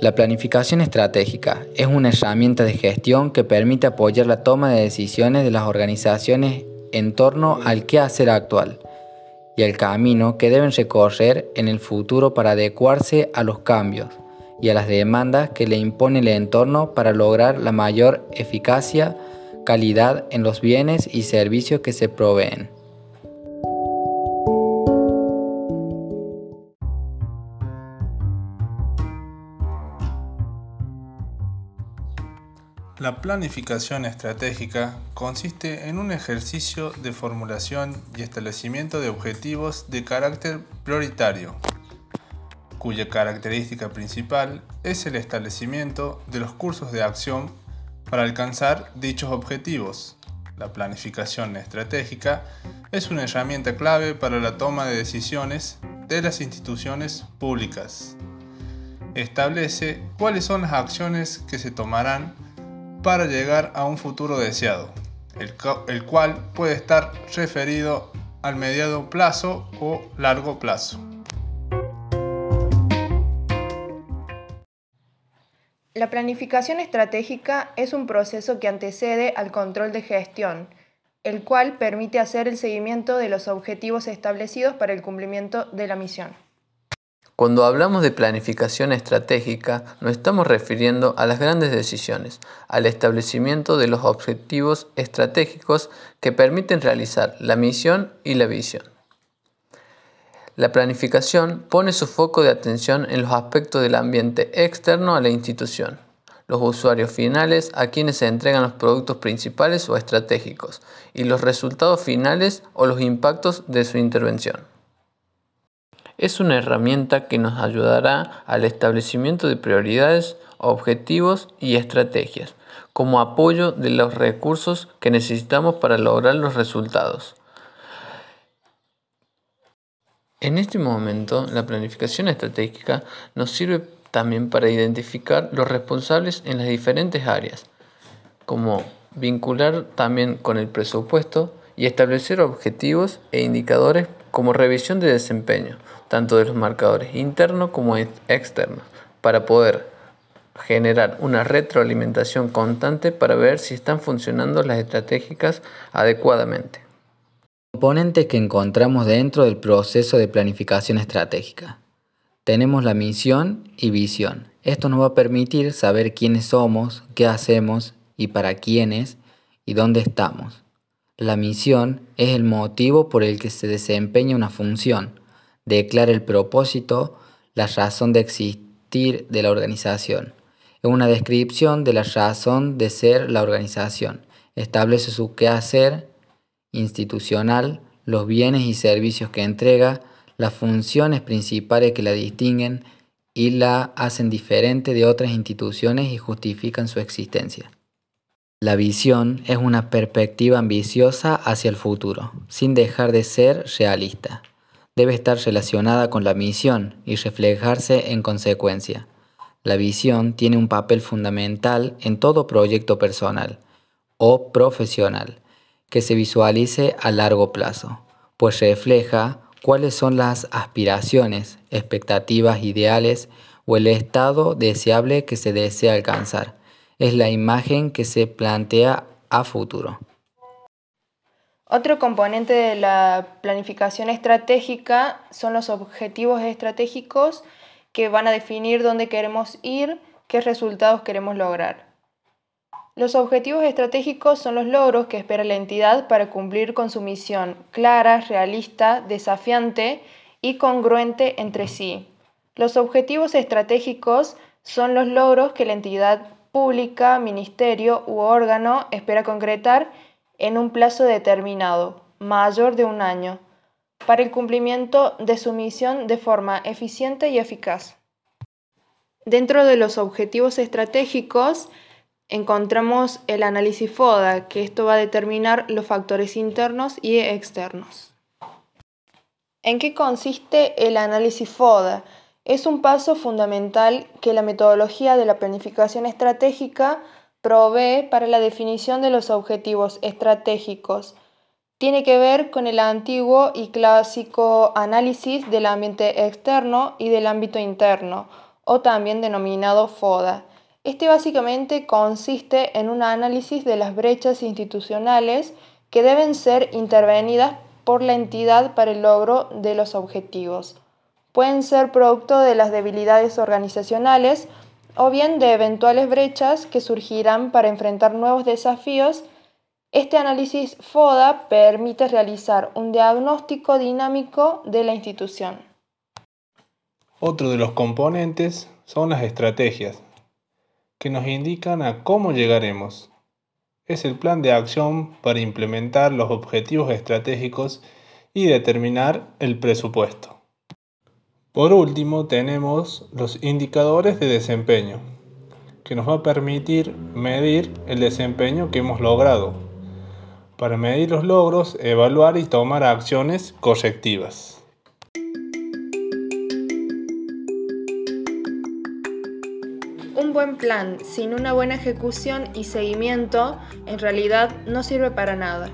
La planificación estratégica es una herramienta de gestión que permite apoyar la toma de decisiones de las organizaciones en torno al quehacer actual y el camino que deben recorrer en el futuro para adecuarse a los cambios y a las demandas que le impone el entorno para lograr la mayor eficacia, calidad en los bienes y servicios que se proveen. La planificación estratégica consiste en un ejercicio de formulación y establecimiento de objetivos de carácter prioritario, cuya característica principal es el establecimiento de los cursos de acción para alcanzar dichos objetivos. La planificación estratégica es una herramienta clave para la toma de decisiones de las instituciones públicas. Establece cuáles son las acciones que se tomarán para llegar a un futuro deseado, el, cual puede estar referido al mediado plazo o largo plazo. La planificación estratégica es un proceso que antecede al control de gestión, el cual permite hacer el seguimiento de los objetivos establecidos para el cumplimiento de la misión. Cuando hablamos de planificación estratégica, nos estamos refiriendo a las grandes decisiones, al establecimiento de los objetivos estratégicos que permiten realizar la misión y la visión. La planificación pone su foco de atención en los aspectos del ambiente externo a la institución, los usuarios finales a quienes se entregan los productos principales o estratégicos, y los resultados finales o los impactos de su intervención. Es una herramienta que nos ayudará al establecimiento de prioridades, objetivos y estrategias, como apoyo de los recursos que necesitamos para lograr los resultados. En este momento, la planificación estratégica nos sirve también para identificar los responsables en las diferentes áreas, como vincular también con el presupuesto y establecer objetivos e indicadores como revisión de desempeño, tanto de los marcadores internos como externos, para poder generar una retroalimentación constante para ver si están funcionando las estratégicas adecuadamente. Componentes que encontramos dentro del proceso de planificación estratégica. Tenemos la misión y visión. Esto nos va a permitir saber quiénes somos, qué hacemos y para quiénes y dónde estamos. La misión es el motivo por el que se desempeña una función, declara el propósito, la razón de existir de la organización. Es una descripción de la razón de ser la organización. Establece su quehacer institucional, los bienes y servicios que entrega, las funciones principales que la distinguen y la hacen diferente de otras instituciones y justifican su existencia. La visión es una perspectiva ambiciosa hacia el futuro, sin dejar de ser realista debe estar relacionada con la misión y reflejarse en consecuencia. La visión tiene un papel fundamental en todo proyecto personal o profesional que se visualice a largo plazo, pues refleja cuáles son las aspiraciones, expectativas ideales o el estado deseable que se desea alcanzar. Es la imagen que se plantea a futuro. Otro componente de la planificación estratégica son los objetivos estratégicos que van a definir dónde queremos ir, qué resultados queremos lograr. Los objetivos estratégicos son los logros que espera la entidad para cumplir con su misión clara, realista, desafiante y congruente entre sí. Los objetivos estratégicos son los logros que la entidad pública, ministerio u órgano espera concretar en un plazo determinado, mayor de un año, para el cumplimiento de su misión de forma eficiente y eficaz. Dentro de los objetivos estratégicos encontramos el análisis FODA, que esto va a determinar los factores internos y externos. ¿En qué consiste el análisis FODA? Es un paso fundamental que la metodología de la planificación estratégica provee para la definición de los objetivos estratégicos. Tiene que ver con el antiguo y clásico análisis del ambiente externo y del ámbito interno, o también denominado FODA. Este básicamente consiste en un análisis de las brechas institucionales que deben ser intervenidas por la entidad para el logro de los objetivos. Pueden ser producto de las debilidades organizacionales o bien de eventuales brechas que surgirán para enfrentar nuevos desafíos. Este análisis FODA permite realizar un diagnóstico dinámico de la institución. Otro de los componentes son las estrategias, que nos indican a cómo llegaremos. Es el plan de acción para implementar los objetivos estratégicos y determinar el presupuesto. Por último, tenemos los indicadores de desempeño, que nos va a permitir medir el desempeño que hemos logrado. Para medir los logros, evaluar y tomar acciones correctivas. Un buen plan sin una buena ejecución y seguimiento en realidad no sirve para nada.